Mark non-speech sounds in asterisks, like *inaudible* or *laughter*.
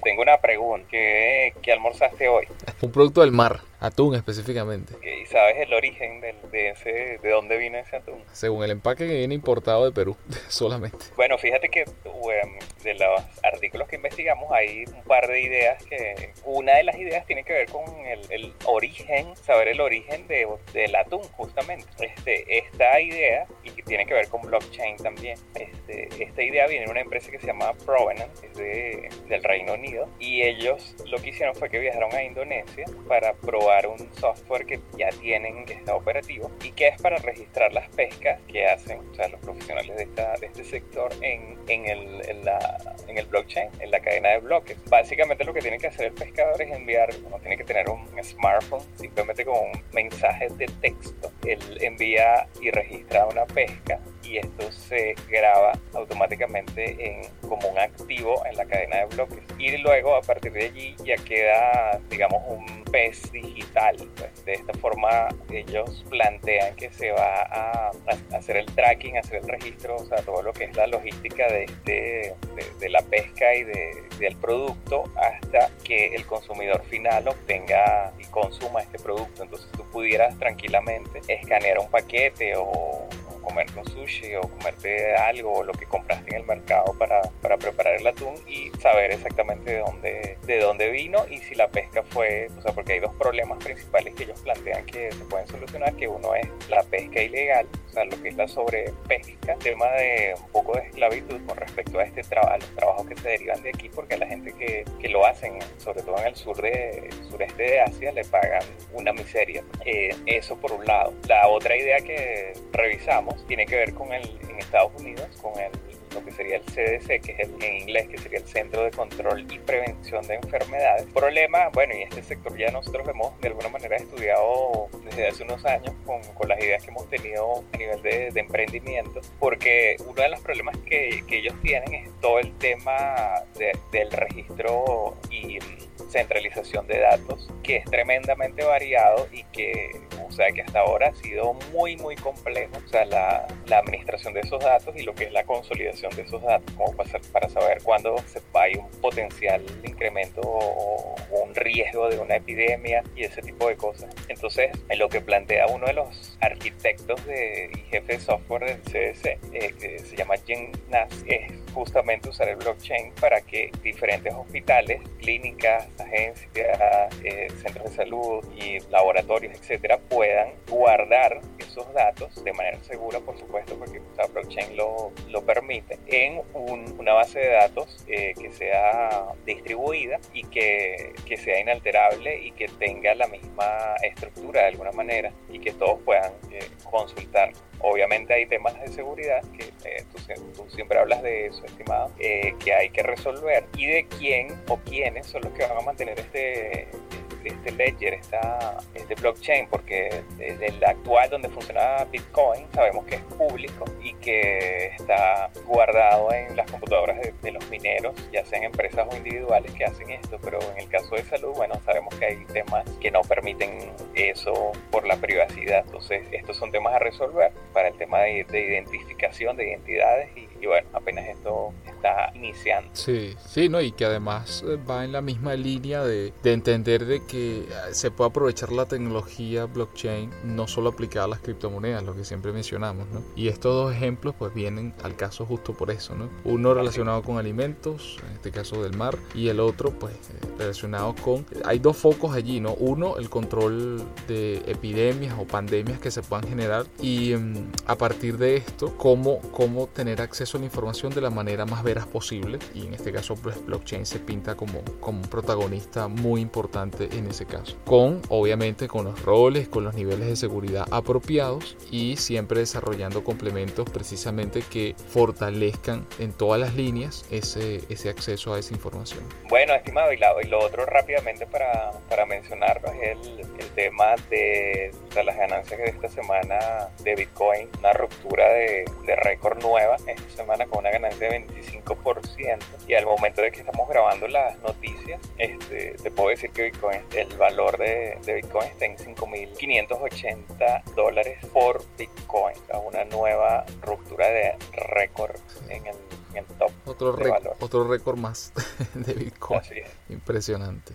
tengo una pregunta. ¿Qué, ¿Qué, almorzaste hoy? Un producto del mar, atún específicamente. ¿Y sabes el origen de, de, ese, de dónde viene ese atún? Según el empaque que viene importado de Perú, *laughs* solamente. Bueno, fíjate que de los artículos que investigamos hay un par de ideas que... Una de las ideas tiene que ver con el, el origen, saber el origen de, del atún, justamente. Este, esta idea, y que tiene que ver con blockchain también, este, esta idea viene de una empresa que se llama Provenant, es de, del Reino Unido, y ellos lo que hicieron fue que viajaron a Indonesia para probar un software que ya tienen, que está operativo, y que es para registrar las pescas que hacen o sea, los profesionales de, esta, de este sector en, en, el, en, la, en el blockchain, en la cadena de bloques. Básicamente lo que tiene que hacer el pescador es enviar, no tiene que tener un smartphone, simplemente con un mensaje de texto. Él envía y registra una pesca y esto se graba automáticamente en, como un activo en la cadena de bloques. Y luego a partir de allí ya queda, digamos, un pez digital. Pues, de esta forma ellos plantean que se va a, hacer el tracking, hacer el registro, o sea, todo lo que es la logística de, este, de, la pesca y de, del producto hasta que el consumidor final obtenga y consuma este producto. Entonces tú pudieras tranquilamente escanear un paquete o comerte un sushi o comerte algo o lo que compraste en el mercado para, para preparar el atún y saber exactamente de dónde, de dónde vino y si la pesca fue, o sea, porque hay dos problemas principales que ellos plantean que se pueden solucionar, que uno es la pesca ilegal, o sea, lo que es la sobrepesca, tema de un poco de esclavitud con respecto a este trabajo, los trabajos que se derivan de aquí, porque a la gente que, que lo hacen, sobre todo en el sur de, sureste de Asia, le pagan una miseria. Eh, eso por un lado. La otra idea que revisamos tiene que ver con el, en Estados Unidos, con el, lo que sería el CDC, que es el, en inglés, que sería el Centro de Control y Prevención de Enfermedades. Problema, bueno, y este sector ya nosotros hemos de alguna manera estudiado desde hace unos años con, con las ideas que hemos tenido a nivel de, emprendimiento, porque uno de los problemas que, que ellos tienen es todo el tema de, del registro y centralización de datos que es tremendamente variado y que, o sea, que hasta ahora ha sido muy, muy complejo, o sea, la, la administración de esos datos y lo que es la consolidación de esos datos, como para, saber cuándo se, hay un potencial incremento o, o, un riesgo de una epidemia y ese tipo de cosas. Entonces, en lo que plantea uno de los arquitectos de, y jefe de software del CDC, eh, que se llama Jim Nass, es justamente usar el blockchain para que diferentes hospitales, clínicas, agencias, eh, centros de salud y laboratorios, etcétera, puedan guardar esos datos de manera segura, por supuesto, porque la blockchain lo, lo permite, en un, una base de datos eh, que sea distribuida y que, que sea inalterable y que tenga la misma estructura de alguna manera y que todos puedan eh, consultar. Obviamente hay temas de seguridad, que eh, tú, tú, siempre hablas de eso, estimado, eh, que hay que resolver y de quién o quiénes son los que van a mantener este, este ledger, esta, este blockchain, porque desde el actual donde funciona Bitcoin sabemos que es público y que está guardado en las computadoras de, los mineros, ya sean empresas o individuales que hacen esto, pero en el caso de salud, bueno, sabemos que hay temas que no permiten eso por la privacidad, entonces estos son temas a resolver para el tema de, de identificación de identidades y, y bueno, apenas esto está iniciando. Sí, sí, ¿no? Y que además va en la misma línea de, de entender de que se puede aprovechar la tecnología blockchain no solo aplicada a las criptomonedas, lo que siempre mencionamos, ¿no? Y estos dos ejemplos pues vienen al caso justo por eso, ¿no? Uno relacionado con alimentos, en este caso del mar, y el otro pues relacionado con... Hay dos focos allí, ¿no? Uno, el control de epidemias o pandemias que se puedan generar y um, a partir de esto, cómo, cómo tener acceso a la información de la manera más veraz posible y en este caso pues blockchain se pinta como, como un protagonista muy importante en ese caso. Con, obviamente, con los roles, con los niveles de seguridad apropiados y siempre desarrollando complementos precisamente que fortalezcan en todas las líneas ese, ese acceso a esa información. Bueno, estimado, y, la, y lo otro rápidamente para, para mencionar es el, tema de las ganancias de esta semana de Bitcoin, una ruptura de, récord nueva esta semana con una ganancia de 25%. Y al momento de que estamos grabando las noticias, este, te puedo decir que Bitcoin, el valor de, Bitcoin está en 5.580 dólares por Bitcoin. Una nueva ruptura de récord en el, en el top. Otro, valor. otro récord más *laughs* de Bitcoin. Así es. Impresionante.